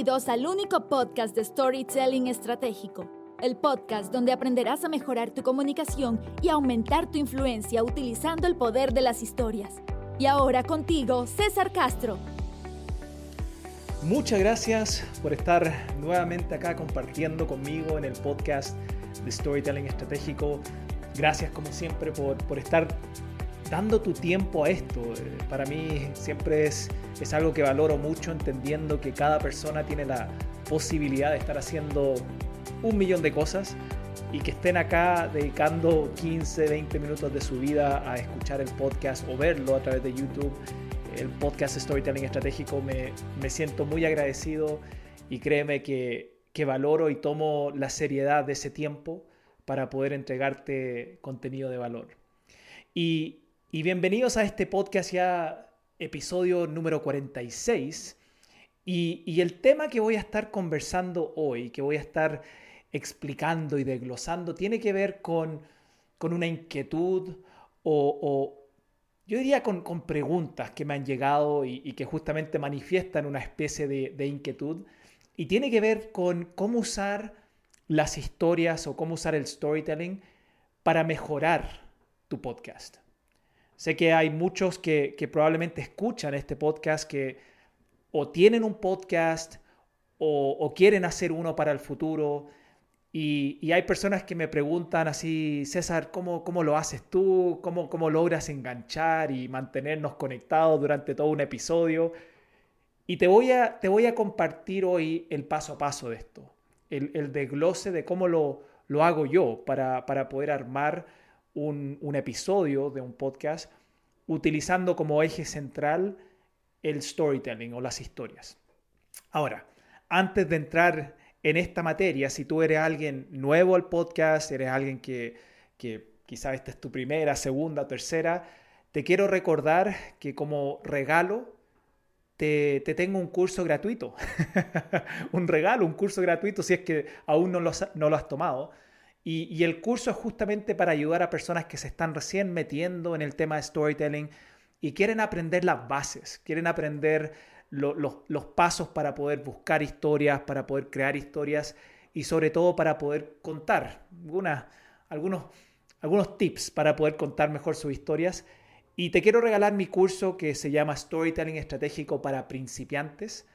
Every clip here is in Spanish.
Al único podcast de Storytelling Estratégico, el podcast donde aprenderás a mejorar tu comunicación y aumentar tu influencia utilizando el poder de las historias. Y ahora contigo, César Castro. Muchas gracias por estar nuevamente acá compartiendo conmigo en el podcast de Storytelling Estratégico. Gracias como siempre por, por estar dando tu tiempo a esto. Eh, para mí siempre es, es algo que valoro mucho, entendiendo que cada persona tiene la posibilidad de estar haciendo un millón de cosas y que estén acá dedicando 15, 20 minutos de su vida a escuchar el podcast o verlo a través de YouTube, el podcast Storytelling Estratégico, me, me siento muy agradecido y créeme que, que valoro y tomo la seriedad de ese tiempo para poder entregarte contenido de valor. Y, y bienvenidos a este podcast ya episodio número 46. Y, y, el tema que voy a estar conversando hoy, que voy a estar explicando y desglosando, tiene que ver con, con una inquietud o, yo diría con, con, preguntas que me han llegado y, que justamente manifiestan una especie de inquietud. Y tiene que ver con cómo usar las historias o cómo usar el storytelling para mejorar tu podcast. Sé que hay muchos que, probablemente escuchan este podcast que o tienen un podcast o, quieren hacer uno para el futuro. Y, hay personas que me preguntan así, César, ¿cómo, cómo lo haces tú? ¿Cómo, ¿Cómo logras enganchar y mantenernos conectados durante todo un episodio? Y te voy a, te voy a compartir hoy el paso a paso de esto, el, el desglose de cómo lo, lo hago yo para, para poder armar un, episodio de un podcast utilizando como eje central el storytelling o las historias. Ahora, antes de entrar en esta materia, si tú eres alguien nuevo al podcast, eres alguien que, que quizás esta es tu primera, segunda, tercera, te quiero recordar que como regalo te, tengo un curso gratuito. un regalo, un curso gratuito si es que aún no no lo has tomado. Y, el curso es justamente para ayudar a personas que se están recién metiendo en el tema de storytelling y quieren aprender las bases, quieren aprender los pasos para poder buscar historias, para poder crear historias y sobre todo para poder contar algunos, algunos tips para poder contar mejor sus historias. Y te quiero regalar mi curso que se llama Storytelling Estratégico para Principiantes.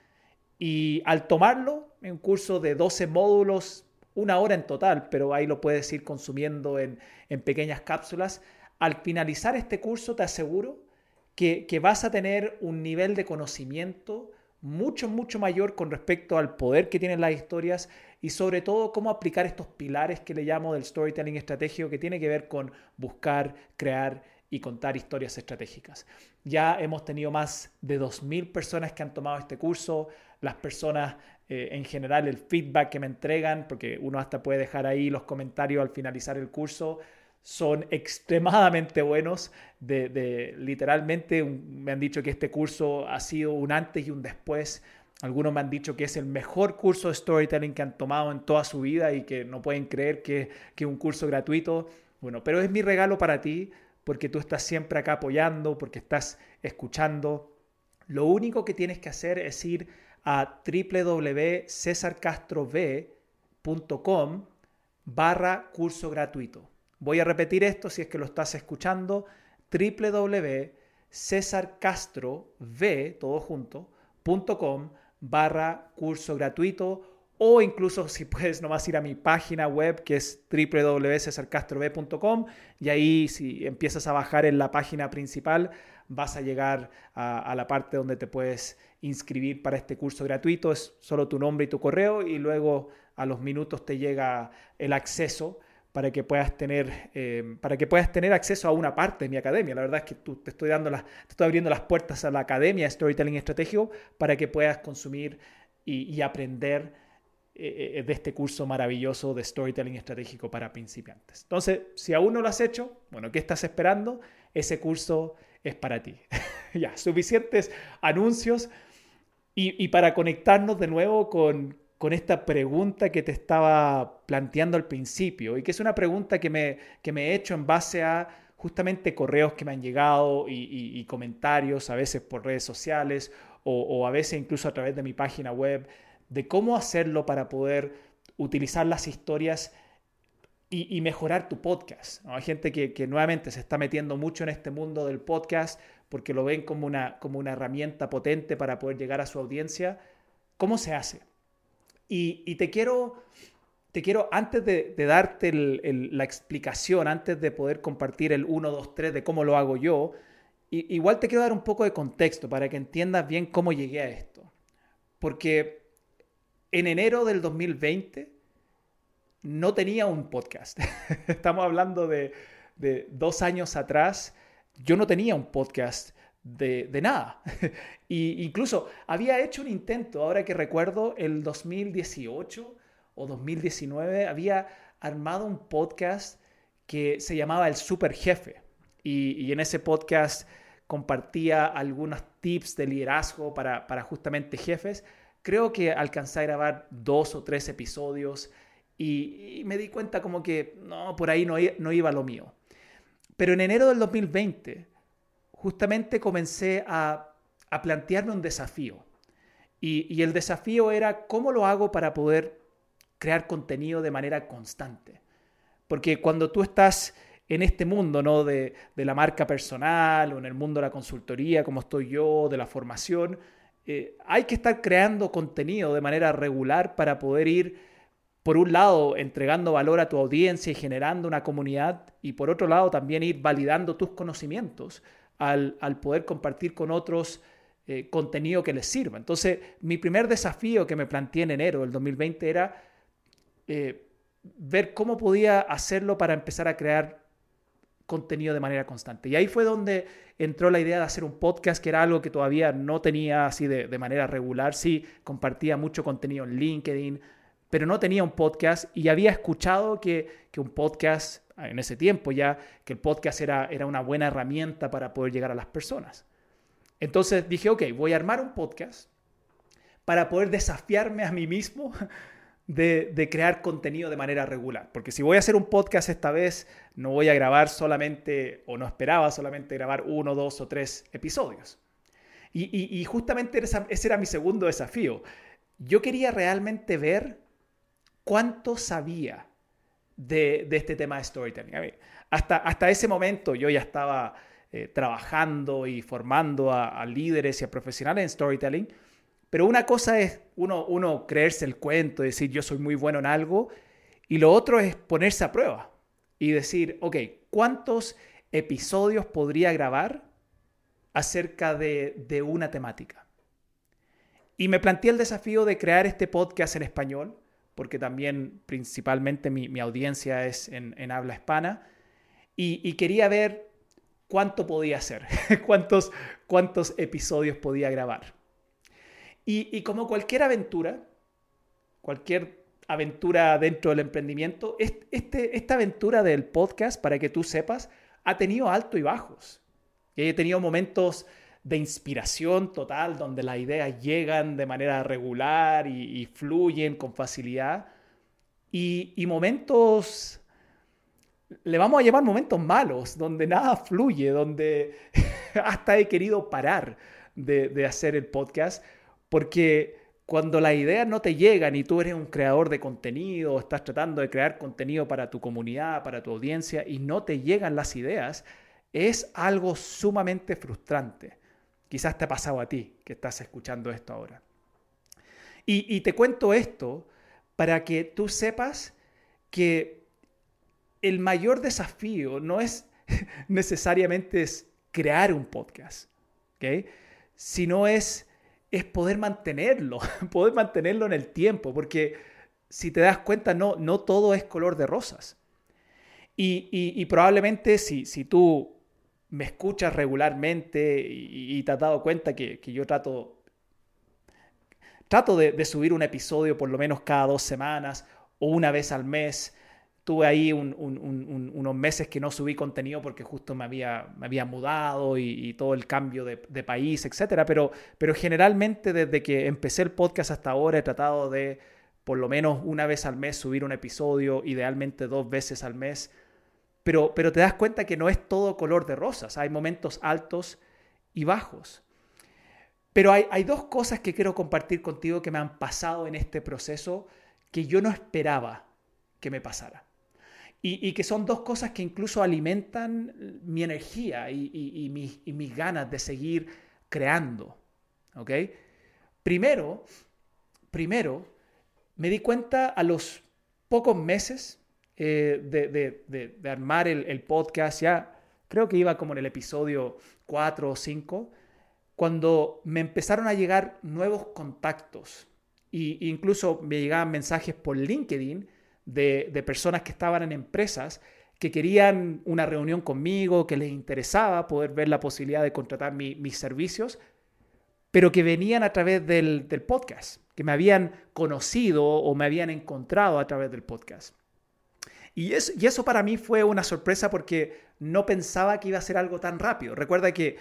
Y al tomarlo, un curso de 12 módulos una hora en total, pero ahí lo puedes ir consumiendo en, pequeñas cápsulas. Al finalizar este curso te aseguro que, vas a tener un nivel de conocimiento mucho, mucho mayor con respecto al poder que tienen las historias y sobre todo cómo aplicar estos pilares que le llamo del storytelling estratégico que tiene que ver con buscar, crear y contar historias estratégicas. Ya hemos tenido más de 2.000 personas que han tomado este curso, las personas eh, en general el feedback que me entregan, porque uno hasta puede dejar ahí los comentarios al finalizar el curso, son extremadamente buenos. De, literalmente me han dicho que este curso ha sido un antes y un después. Algunos me han dicho que es el mejor curso de storytelling que han tomado en toda su vida y que no pueden creer que es un curso gratuito. Bueno, pero es mi regalo para ti porque tú estás siempre acá apoyando, porque estás escuchando. Lo único que tienes que hacer es ir a www.cesarcastrov.com barra curso gratuito. Voy a repetir esto si es que lo estás escuchando, www.cesarcastrov, barra curso gratuito o incluso si puedes nomás ir a mi página web que es www.cesarcastrov.com y ahí si empiezas a bajar en la página principal vas a llegar a, la parte donde te puedes inscribir para este curso gratuito. Es solo tu nombre y tu correo y luego a los minutos te llega el acceso para que puedas tener, eh, para que puedas tener acceso a una parte de mi academia. La verdad es que tú, te, estoy dando estoy abriendo las puertas a la academia Storytelling Estratégico para que puedas consumir y, aprender eh, eh, de este curso maravilloso de Storytelling Estratégico para principiantes. Entonces, si aún no lo has hecho, bueno, ¿qué estás esperando? Ese curso es para ti. ya, suficientes anuncios. Y, para conectarnos de nuevo con, esta pregunta que te estaba planteando al principio y que es una pregunta que me, que me he hecho en base a justamente correos que me han llegado y, comentarios, a veces por redes sociales o, a veces incluso a través de mi página web, de cómo hacerlo para poder utilizar las historias y, mejorar tu podcast. Hay gente que, nuevamente se está metiendo mucho en este mundo del podcast porque lo ven como una, como una herramienta potente para poder llegar a su audiencia. ¿Cómo se hace? Y, te quiero, te quiero antes de, darte la explicación, antes de poder compartir el 1, 2, 3 de cómo lo hago yo, igual te quiero dar un poco de contexto para que entiendas bien cómo llegué a esto. Porque en enero del 2020 no tenía un podcast. Estamos hablando de, dos años atrás. Yo no tenía un podcast de, nada. y incluso había hecho un intento, ahora que recuerdo, el 2018 o 2019, había armado un podcast que se llamaba El Super Jefe. Y, en ese podcast compartía algunos tips de liderazgo para, para justamente jefes. Creo que alcancé a grabar dos o tres episodios y, me di cuenta como que no, por ahí no, no iba lo mío. Pero en enero del 2020, justamente comencé a, a plantearme un desafío. Y, y, el desafío era cómo lo hago para poder crear contenido de manera constante. Porque cuando tú estás en este mundo ¿no? de, de la marca personal o en el mundo de la consultoría, como estoy yo, de la formación, eh, hay que estar creando contenido de manera regular para poder ir por un lado, entregando valor a tu audiencia y generando una comunidad, y por otro lado, también ir validando tus conocimientos al, poder compartir con otros eh, contenido que les sirva. Entonces, mi primer desafío que me planteé en enero del 2020 era eh, ver cómo podía hacerlo para empezar a crear contenido de manera constante. Y ahí fue donde entró la idea de hacer un podcast, que era algo que todavía no tenía así de, de manera regular. Sí, compartía mucho contenido en LinkedIn, pero no tenía un podcast y había escuchado que, un podcast, en ese tiempo ya, que el podcast era, era una buena herramienta para poder llegar a las personas. Entonces dije, ok, voy a armar un podcast para poder desafiarme a mí mismo de, de, crear contenido de manera regular. Porque si voy a hacer un podcast esta vez, no voy a grabar solamente, o no esperaba solamente grabar uno, dos o tres episodios. Y, y, justamente ese era mi segundo desafío. Yo quería realmente ver cuánto sabía de, este tema de storytelling. hasta, ese momento yo ya estaba eh, trabajando y formando a, líderes y a profesionales en storytelling, pero una cosa es uno, creerse el cuento, decir yo soy muy bueno en algo, y lo otro es ponerse a prueba y decir, ok, ¿cuántos episodios podría grabar acerca de una temática? Y me planteé el desafío de crear este podcast en español porque también principalmente mi, audiencia es en, habla hispana, y, quería ver cuánto podía hacer, cuántos, cuántos episodios podía grabar. Y, como cualquier aventura, cualquier aventura dentro del emprendimiento, este, esta aventura del podcast, para que tú sepas, ha tenido altos y bajos. He tenido momentos de inspiración total, donde las ideas llegan de manera regular y, fluyen con facilidad. Y, momentos, le vamos a llamar momentos malos, donde nada fluye, donde hasta he querido parar de, de hacer el podcast, porque cuando las ideas no te llegan y tú eres un creador de contenido, estás tratando de crear contenido para tu comunidad, para tu audiencia, y no te llegan las ideas, es algo sumamente frustrante. Quizás te ha pasado a ti que estás escuchando esto ahora. Y, te cuento esto para que tú sepas que el mayor desafío no es necesariamente es crear un podcast, ¿okay? sino es, es poder mantenerlo, poder mantenerlo en el tiempo, porque si te das cuenta, no, no todo es color de rosas. Y, probablemente si, si tú me escuchas regularmente y, te has dado cuenta que, yo trato, trato de, subir un episodio por lo menos cada dos semanas o una vez al mes. Tuve ahí unos meses que no subí contenido porque justo me había, me había mudado y, todo el cambio de, país, etc. Pero, pero generalmente desde que empecé el podcast hasta ahora he tratado de por lo menos una vez al mes subir un episodio, idealmente dos veces al mes pero, te das cuenta que no es todo color de rosas, hay momentos altos y bajos. Pero hay, hay dos cosas que quiero compartir contigo que me han pasado en este proceso que yo no esperaba que me pasara. Y, que son dos cosas que incluso alimentan mi energía y, y, mis, mis, ganas de seguir creando. ¿Ok? Primero, primero, me di cuenta a los pocos meses eh, de, armar el, podcast, ya creo que iba como en el episodio 4 o 5, cuando me empezaron a llegar nuevos contactos e incluso me llegaban mensajes por LinkedIn de, personas que estaban en empresas que querían una reunión conmigo, que les interesaba poder ver la posibilidad de contratar mis servicios, pero que venían a través del, del podcast, que me habían conocido o me habían encontrado a través del podcast. Y eso, y para mí fue una sorpresa porque no pensaba que iba a ser algo tan rápido. Recuerda que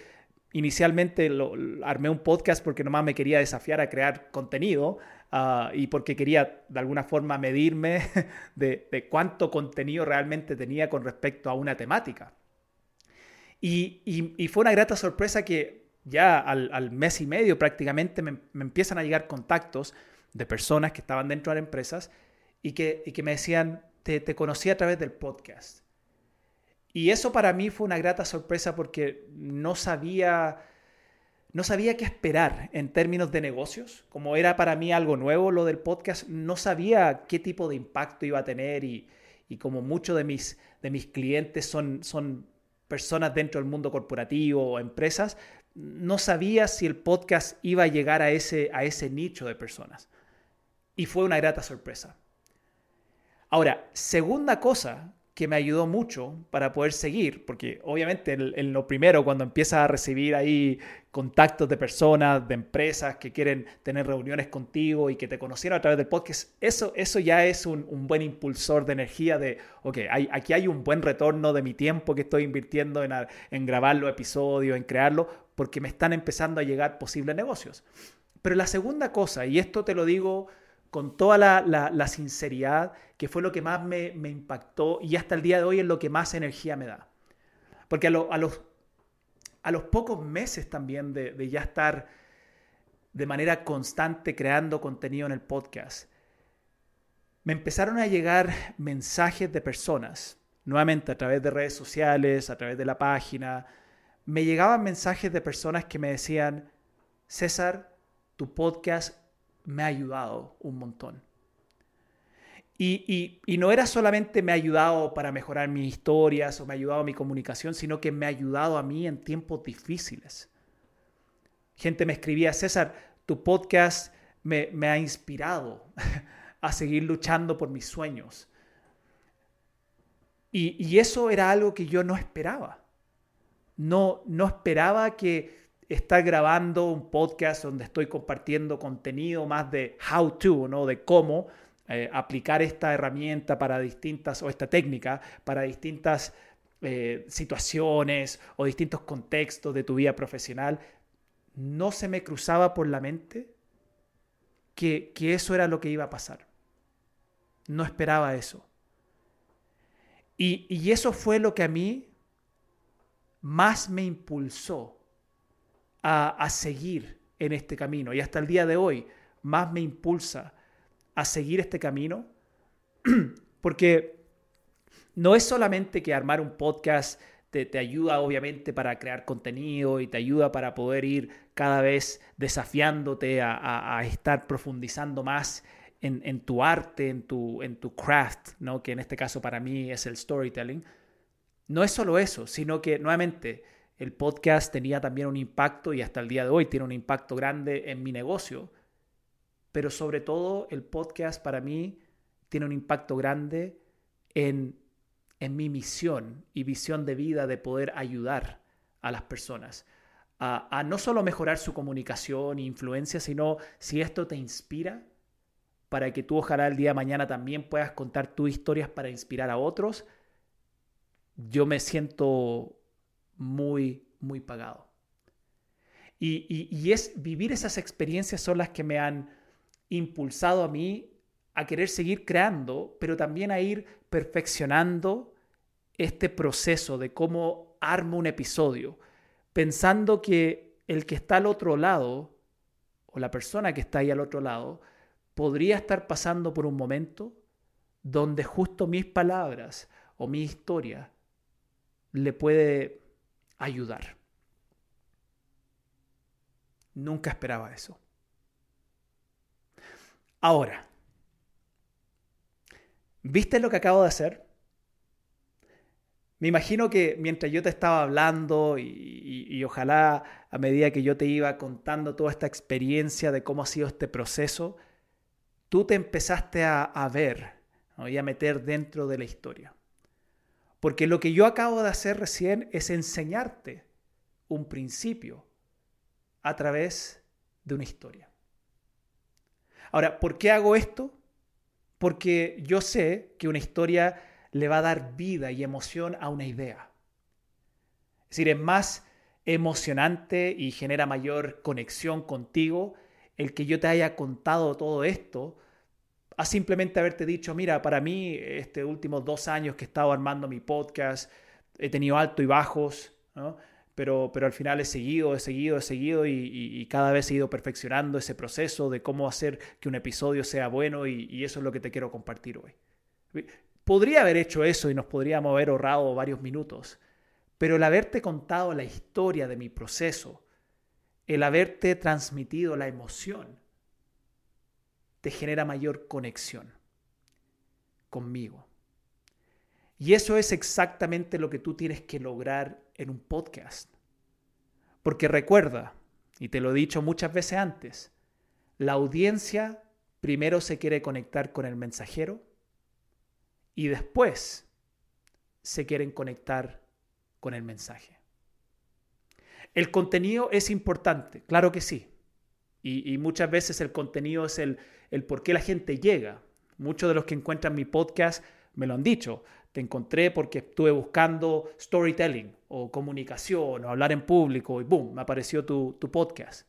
inicialmente lo, armé un podcast porque nomás me quería desafiar a crear contenido Ah, y porque quería de alguna forma medirme de, cuánto contenido realmente tenía con respecto a una temática. Y, fue una grata sorpresa que ya al, mes y medio prácticamente me, empiezan a llegar contactos de personas que estaban dentro de empresas y que, que me decían, te, conocí a través del podcast. Y eso para mí fue una grata sorpresa porque no sabía no sabía qué esperar en términos de negocios. Como era para mí algo nuevo lo del podcast, no sabía qué tipo de impacto iba a tener y, como muchos de mis, de mis clientes son, son personas dentro del mundo corporativo o empresas, no sabía si el podcast iba a llegar a ese, a ese nicho de personas. Y fue una grata sorpresa. Ahora, segunda cosa que me ayudó mucho para poder seguir, porque obviamente en, lo primero, cuando empiezas a recibir ahí contactos de personas, de empresas que quieren tener reuniones contigo y que te conocieron a través del podcast, eso, eso ya es un, buen impulsor de energía de, ok, hay, aquí hay un buen retorno de mi tiempo que estoy invirtiendo en, en grabar los episodios, en crearlo, porque me están empezando a llegar posibles negocios. Pero la segunda cosa, y esto te lo digo con toda la, sinceridad, que fue lo que más me, impactó y hasta el día de hoy es lo que más energía me da. Porque a, los, a los pocos meses también de, ya estar de manera constante creando contenido en el podcast, me empezaron a llegar mensajes de personas, nuevamente a través de redes sociales, a través de la página, me llegaban mensajes de personas que me decían, César, tu podcast me ha ayudado un montón. Y, no era solamente me ha ayudado para mejorar mis historias o me ha ayudado mi comunicación, sino que me ha ayudado a mí en tiempos difíciles. Gente me escribía, César, tu podcast me, ha inspirado a seguir luchando por mis sueños. Y, y, eso era algo que yo no esperaba. No, no esperaba que estar grabando un podcast donde estoy compartiendo contenido más de how to, ¿no? De cómo eh, aplicar esta herramienta para distintas, o esta técnica, para distintas eh, situaciones o distintos contextos de tu vida profesional, no se me cruzaba por la mente que, eso era lo que iba a pasar. No esperaba eso. Y, y eso fue lo que a mí más me impulsó a, seguir en este camino. Y hasta el día de hoy más me impulsa a seguir este camino, porque no es solamente que armar un podcast te, ayuda obviamente para crear contenido y te ayuda para poder ir cada vez desafiándote a, estar profundizando más en, tu arte, en tu, en tu craft, ¿no? que en este caso para mí es el storytelling. No es solo eso, sino que nuevamente el podcast tenía también un impacto y hasta el día de hoy tiene un impacto grande en mi negocio. Pero sobre todo el podcast para mí tiene un impacto grande en, mi misión y visión de vida de poder ayudar a las personas a, no solo mejorar su comunicación e influencia, sino si esto te inspira para que tú ojalá el día de mañana también puedas contar tus historias para inspirar a otros, yo me siento muy, muy pagado. Y, es vivir esas experiencias son las que me han impulsado a mí a querer seguir creando, pero también a ir perfeccionando este proceso de cómo armo un episodio, pensando que el que está al otro lado o la persona que está ahí al otro lado podría estar pasando por un momento donde justo mis palabras o mi historia le puede ayudar. Nunca esperaba eso. Ahora, ¿viste lo que acabo de hacer? Me imagino que mientras yo te estaba hablando y, ojalá a medida que yo te iba contando toda esta experiencia de cómo ha sido este proceso, tú te empezaste a, ver y a meter dentro de la historia. Porque lo que yo acabo de hacer recién es enseñarte un principio a través de una historia. Ahora, ¿por qué hago esto? Porque yo sé que una historia le va a dar vida y emoción a una idea. Es decir, es más emocionante y genera mayor conexión contigo el que yo te haya contado todo esto a simplemente haberte dicho, mira, para mí, estos últimos dos años que he estado armando mi podcast, he tenido alto y bajos, pero, pero al final he seguido, he seguido, he seguido y, cada vez he ido perfeccionando ese proceso de cómo hacer que un episodio sea bueno y eso es lo que te quiero compartir hoy. Podría haber hecho eso y nos podríamos haber ahorrado varios minutos, pero el haberte contado la historia de mi proceso, el haberte transmitido la emoción, te genera mayor conexión conmigo. Y eso es exactamente lo que tú tienes que lograr en un podcast. Porque recuerda, y te lo he dicho muchas veces antes, la audiencia primero se quiere conectar con el mensajero y después se quieren conectar con el mensaje. El contenido es importante, claro que sí. Y, muchas veces el contenido es el, el por qué la gente llega. Muchos de los que encuentran mi podcast me lo han dicho. Te encontré porque estuve buscando storytelling o comunicación o hablar en público y boom, me apareció tu, tu podcast.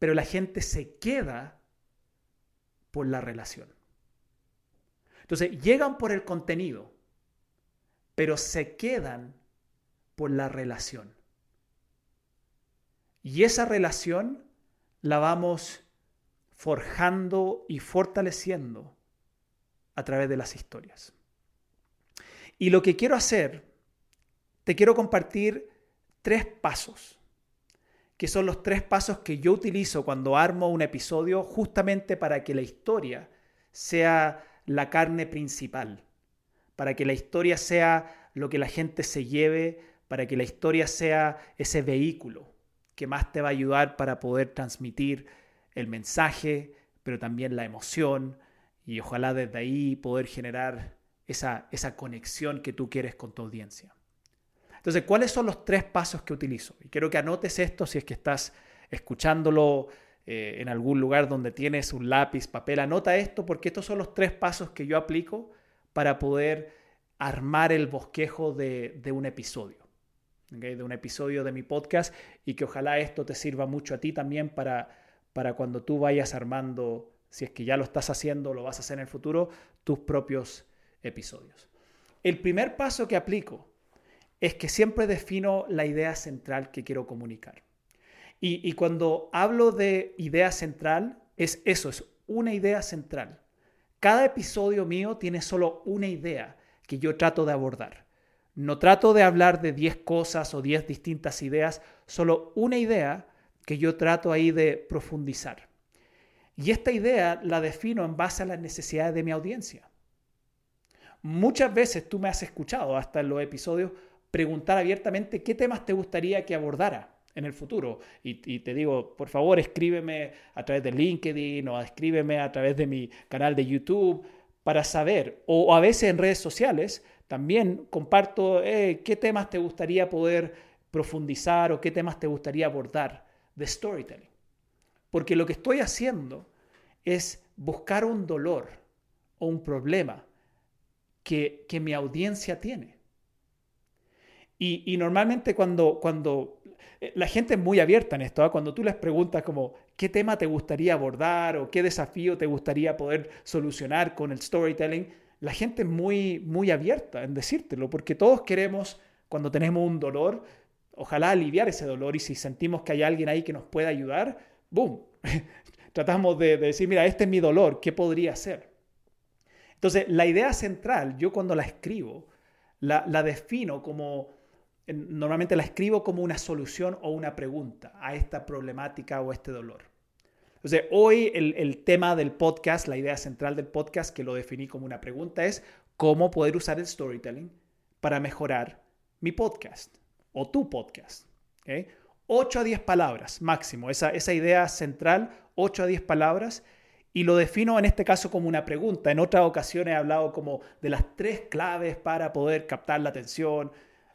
Pero la gente se queda por la relación. Entonces, llegan por el contenido, pero se quedan por la relación. Y esa relación la vamos forjando y fortaleciendo a través de las historias. Y lo que quiero hacer, te quiero compartir tres pasos, que son los tres pasos que yo utilizo cuando armo un episodio justamente para que la historia sea la carne principal, para que la historia sea lo que la gente se lleve, para que la historia sea ese vehículo que más te va a ayudar para poder transmitir el mensaje, pero también la emoción y ojalá desde ahí poder generar esa, esa conexión que tú quieres con tu audiencia. Entonces, ¿cuáles son los tres pasos que utilizo? Y quiero que anotes esto si es que estás escuchándolo eh, en algún lugar donde tienes un lápiz, papel, anota esto porque estos son los tres pasos que yo aplico para poder armar el bosquejo de, un episodio, de un episodio de mi podcast y que ojalá esto te sirva mucho a ti también para, para cuando tú vayas armando, si es que ya lo estás haciendo, lo vas a hacer en el futuro, tus propios episodios. El primer paso que aplico es que siempre defino la idea central que quiero comunicar. Y, cuando hablo de idea central, es eso, es una idea central. Cada episodio mío tiene solo una idea que yo trato de abordar. No trato de hablar de 10 cosas o 10 distintas ideas, solo una idea que yo trato ahí de profundizar. Y esta idea la defino en base a las necesidades de mi audiencia. Muchas veces tú me has escuchado hasta en los episodios preguntar abiertamente qué temas te gustaría que abordara en el futuro. Y, te digo, por favor, escríbeme a través de LinkedIn o escríbeme a través de mi canal de YouTube para saber, o, a veces en redes sociales, también comparto eh, qué temas te gustaría poder profundizar o qué temas te gustaría abordar de storytelling. Porque lo que estoy haciendo es buscar un dolor o un problema que, que mi audiencia tiene. Y, y, normalmente cuando, cuando eh, la gente es muy abierta en esto. ¿ah? Cuando tú les preguntas como qué tema te gustaría abordar o qué desafío te gustaría poder solucionar con el storytelling, la gente es muy, muy abierta en decírtelo, porque todos queremos, cuando tenemos un dolor, ojalá aliviar ese dolor y si sentimos que hay alguien ahí que nos pueda ayudar, ¡boom! tratamos de, decir, mira, este es mi dolor, ¿qué podría ser? Entonces, la idea central, yo cuando la escribo, la, defino como, normalmente la escribo como una solución o una pregunta a esta problemática o este dolor. Entonces, hoy el, tema del podcast, la idea central del podcast, que lo definí como una pregunta, es cómo poder usar el storytelling para mejorar mi podcast o tu podcast. ¿okay? 8 a 10 palabras máximo, esa, esa idea central, 8 a 10 palabras, y lo defino en este caso como una pregunta. En otras ocasiones he hablado como de las tres claves para poder captar la atención,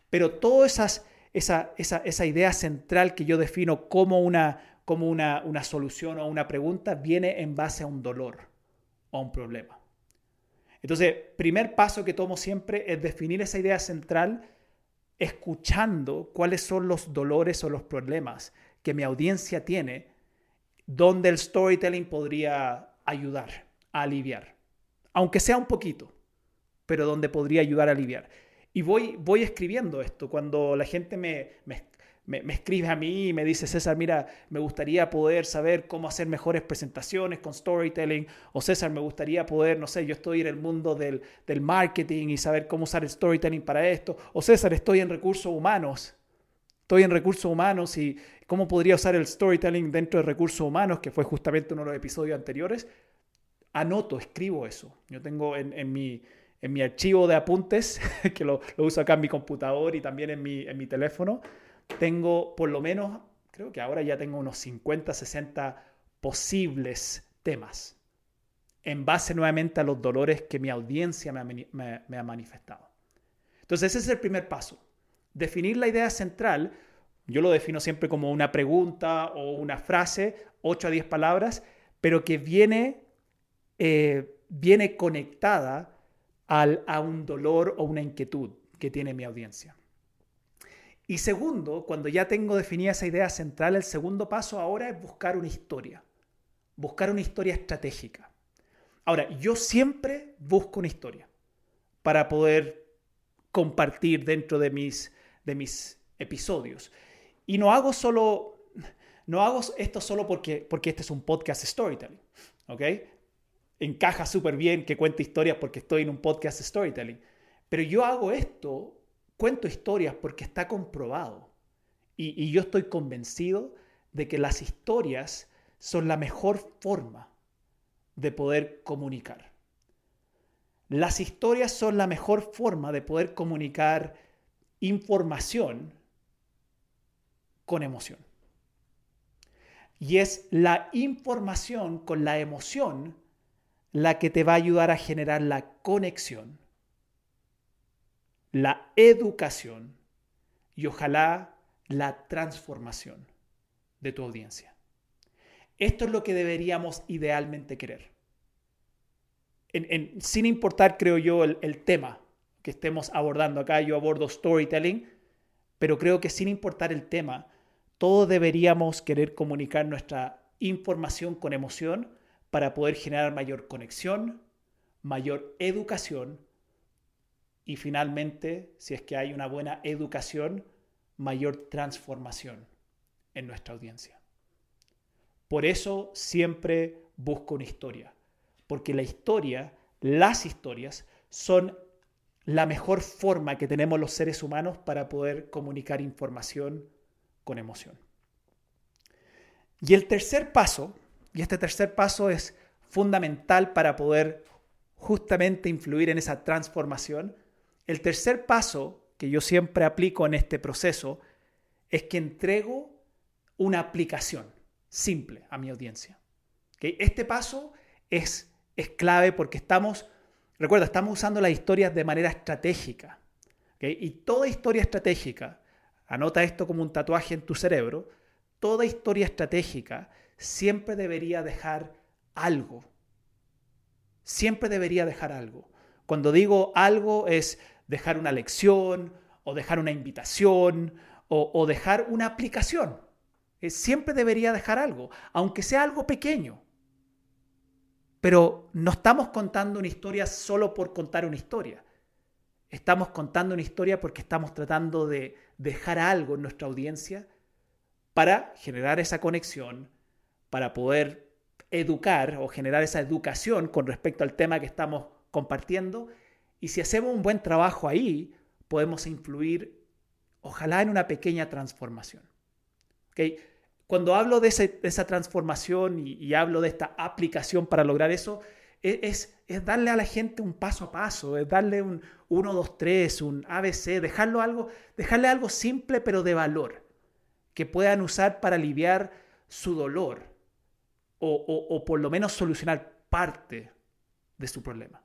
pero toda esa, esa, esa idea central que yo defino como, una, como una, una solución o una pregunta viene en base a un dolor o un problema. Entonces, primer paso que tomo siempre es definir esa idea central escuchando cuáles son los dolores o los problemas que mi audiencia tiene, donde el storytelling podría ayudar a aliviar, aunque sea un poquito, pero donde podría ayudar a aliviar. Y voy, voy escribiendo esto. Cuando la gente me, me, me, escribe a mí y me dice, César, mira, me gustaría poder saber cómo hacer mejores presentaciones con storytelling, o César, me gustaría poder, no sé, yo estoy en el mundo del, del marketing y saber cómo usar el storytelling para esto, o César, estoy en recursos humanos, estoy en recursos humanos y cómo podría usar el storytelling dentro de recursos humanos, que fue justamente uno de los episodios anteriores, anoto, escribo eso. Yo tengo en, en mi en mi archivo de apuntes, que lo, lo, uso acá en mi computador y también en mi, en mi teléfono, tengo por lo menos, creo que ahora ya tengo unos 50, 60 posibles temas en base nuevamente a los dolores que mi audiencia me ha, manifestado. Entonces ese es el primer paso. Definir la idea central, yo lo defino siempre como una pregunta o una frase, 8 a 10 palabras, pero que viene, eh, viene conectada a un dolor o una inquietud que tiene mi audiencia. Y segundo, cuando ya tengo definida esa idea central, el segundo paso ahora es buscar una historia, buscar una historia estratégica. Ahora, yo siempre busco una historia para poder compartir dentro de mis, de mis episodios. Y no hago solo, no hago esto solo porque, porque este es un podcast storytelling, ¿ok? Encaja súper bien que cuente historias porque estoy en un podcast storytelling. Pero yo hago esto cuento historias porque está comprobado. Y, yo estoy convencido de que las historias son la mejor forma de poder comunicar. Las historias son la mejor forma de poder comunicar información con emoción. Y es la información con la emoción la que te va a ayudar a generar la conexión la educación y ojalá la transformación de tu audiencia. Esto es lo que deberíamos idealmente querer. sin importar, creo yo, el, el tema que estemos abordando acá, yo abordo storytelling, pero creo que sin importar el tema, todos deberíamos querer comunicar nuestra información con emoción para poder generar mayor conexión, mayor educación y finalmente, si es que hay una buena educación, mayor transformación en nuestra audiencia. Por eso siempre busco una historia, porque la historia, las historias, son la mejor forma que tenemos los seres humanos para poder comunicar información con emoción. Y el tercer paso, y este tercer paso es fundamental para poder justamente influir en esa transformación, el tercer paso que yo siempre aplico en este proceso es que entrego una aplicación simple a mi audiencia. Este paso es, es clave porque estamos, recuerda, estamos usando las historias de manera estratégica. Y toda historia estratégica, anota esto como un tatuaje en tu cerebro, toda historia estratégica siempre debería dejar algo. Siempre debería dejar algo. Cuando digo algo es dejar una lección o dejar una invitación o, dejar una aplicación. Eh, siempre debería dejar algo, aunque sea algo pequeño. Pero no estamos contando una historia solo por contar una historia. Estamos contando una historia porque estamos tratando de dejar algo en nuestra audiencia para generar esa conexión, para poder educar o generar esa educación con respecto al tema que estamos compartiendo. Y si hacemos un buen trabajo ahí, podemos influir, ojalá, en una pequeña transformación. ¿Okay? Cuando hablo de, esa transformación y, hablo de esta aplicación para lograr eso, e, es, es, darle a la gente un paso a paso, es darle un 1, 2, 3, un ABC, dejarlo algo, dejarle algo simple pero de valor, que puedan usar para aliviar su dolor o, por lo menos solucionar parte de su problema.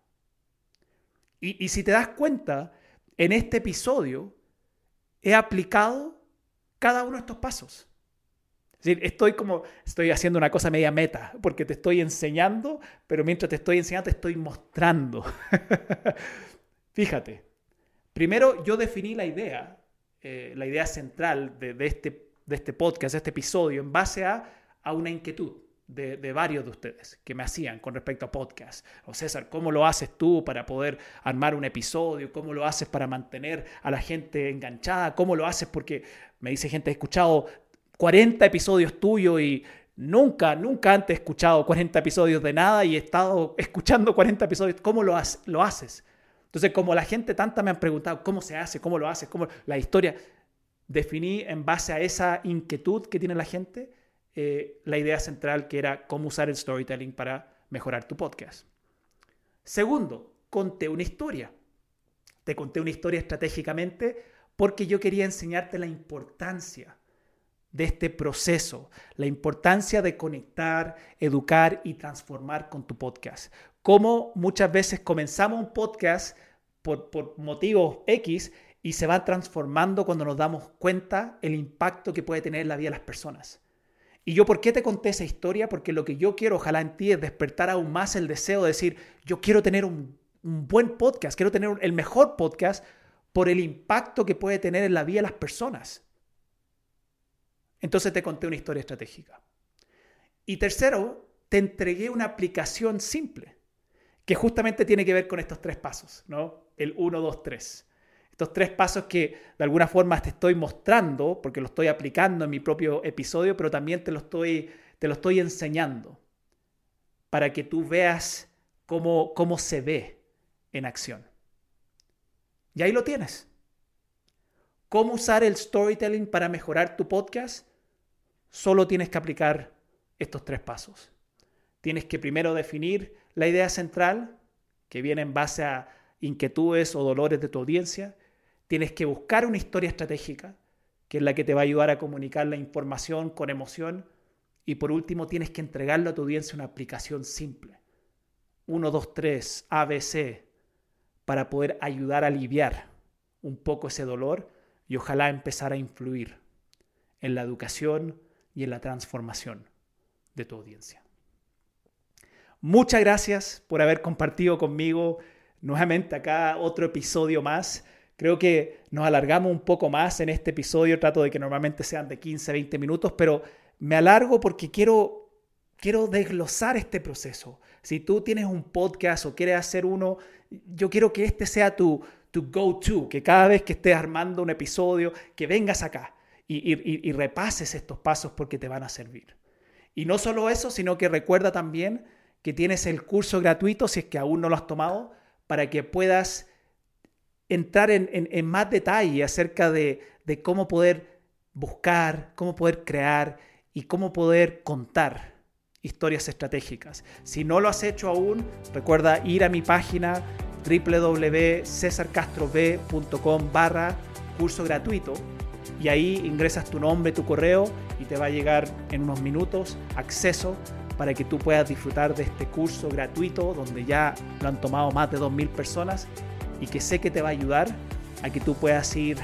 Y, si te das cuenta, en este episodio he aplicado cada uno de estos pasos. Es decir, estoy como, estoy haciendo una cosa media meta, porque te estoy enseñando, pero mientras te estoy enseñando te estoy mostrando. Fíjate, primero yo definí la idea, eh, la idea central de, este, de este podcast, de este episodio, en base a, a una inquietud. De, varios de ustedes que me hacían con respecto a podcast. O César, ¿cómo lo haces tú para poder armar un episodio? ¿Cómo lo haces para mantener a la gente enganchada? ¿Cómo lo haces? Porque me dice gente, he escuchado 40 episodios tuyos y nunca, nunca antes he escuchado 40 episodios de nada y he estado escuchando 40 episodios. ¿Cómo lo, lo haces? Entonces, como la gente tanta me han preguntado cómo se hace, cómo lo haces, cómo la historia, definí en base a esa inquietud que tiene la gente eh, la idea central que era cómo usar el storytelling para mejorar tu podcast. Segundo, conté una historia. Te conté una historia estratégicamente porque yo quería enseñarte la importancia de este proceso, la importancia de conectar, educar y transformar con tu podcast. Cómo muchas veces comenzamos un podcast por, motivos X y se va transformando cuando nos damos cuenta el impacto que puede tener en la vida de las personas. Y yo, ¿por qué te conté esa historia? Porque lo que yo quiero, ojalá en ti, es despertar aún más el deseo de decir, yo quiero tener un, un buen podcast, quiero tener el mejor podcast por el impacto que puede tener en la vida de las personas. Entonces te conté una historia estratégica. Y tercero, te entregué una aplicación simple, que justamente tiene que ver con estos tres pasos, ¿no? El 1, 2, 3. Estos tres pasos que de alguna forma te estoy mostrando, porque lo estoy aplicando en mi propio episodio, pero también te lo estoy, te lo estoy enseñando para que tú veas cómo, cómo se ve en acción. Y ahí lo tienes. ¿Cómo usar el storytelling para mejorar tu podcast? Solo tienes que aplicar estos tres pasos. Tienes que primero definir la idea central, que viene en base a inquietudes o dolores de tu audiencia. Tienes que buscar una historia estratégica, que es la que te va a ayudar a comunicar la información con emoción. Y por último, tienes que entregarle a tu audiencia una aplicación simple. 1, 2, 3, ABC, para poder ayudar a aliviar un poco ese dolor y ojalá empezar a influir en la educación, y en la transformación de tu audiencia. Muchas gracias por haber compartido conmigo nuevamente acá otro episodio más. Creo que nos alargamos un poco más en este episodio. Trato de que normalmente sean de 15, 20 minutos, pero me alargo porque quiero, quiero desglosar este proceso. Si tú tienes un podcast o quieres hacer uno, yo quiero que este sea tu, tu go-to, que cada vez que estés armando un episodio, que vengas acá y, repases estos pasos porque te van a servir. Y no solo eso, sino que recuerda también que tienes el curso gratuito, si es que aún no lo has tomado, para que puedas entrar en, más detalle acerca de, cómo poder buscar, cómo poder crear y cómo poder contar historias estratégicas. Si no lo has hecho aún, recuerda ir a mi página www.cesarcastrob.com barra curso gratuito y ahí ingresas tu nombre, tu correo y te va a llegar en unos minutos acceso para que tú puedas disfrutar de este curso gratuito donde ya lo han tomado más de 2.000 personas y que sé que te va a ayudar a que tú puedas ir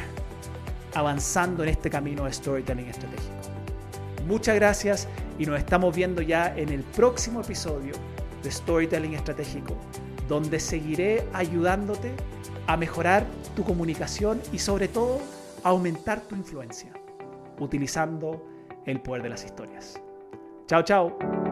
avanzando en este camino de storytelling estratégico. Muchas gracias y nos estamos viendo ya en el próximo episodio de Storytelling Estratégico, donde seguiré ayudándote a mejorar tu comunicación y sobre todo aumentar tu influencia utilizando el poder de las historias. Chao, chao.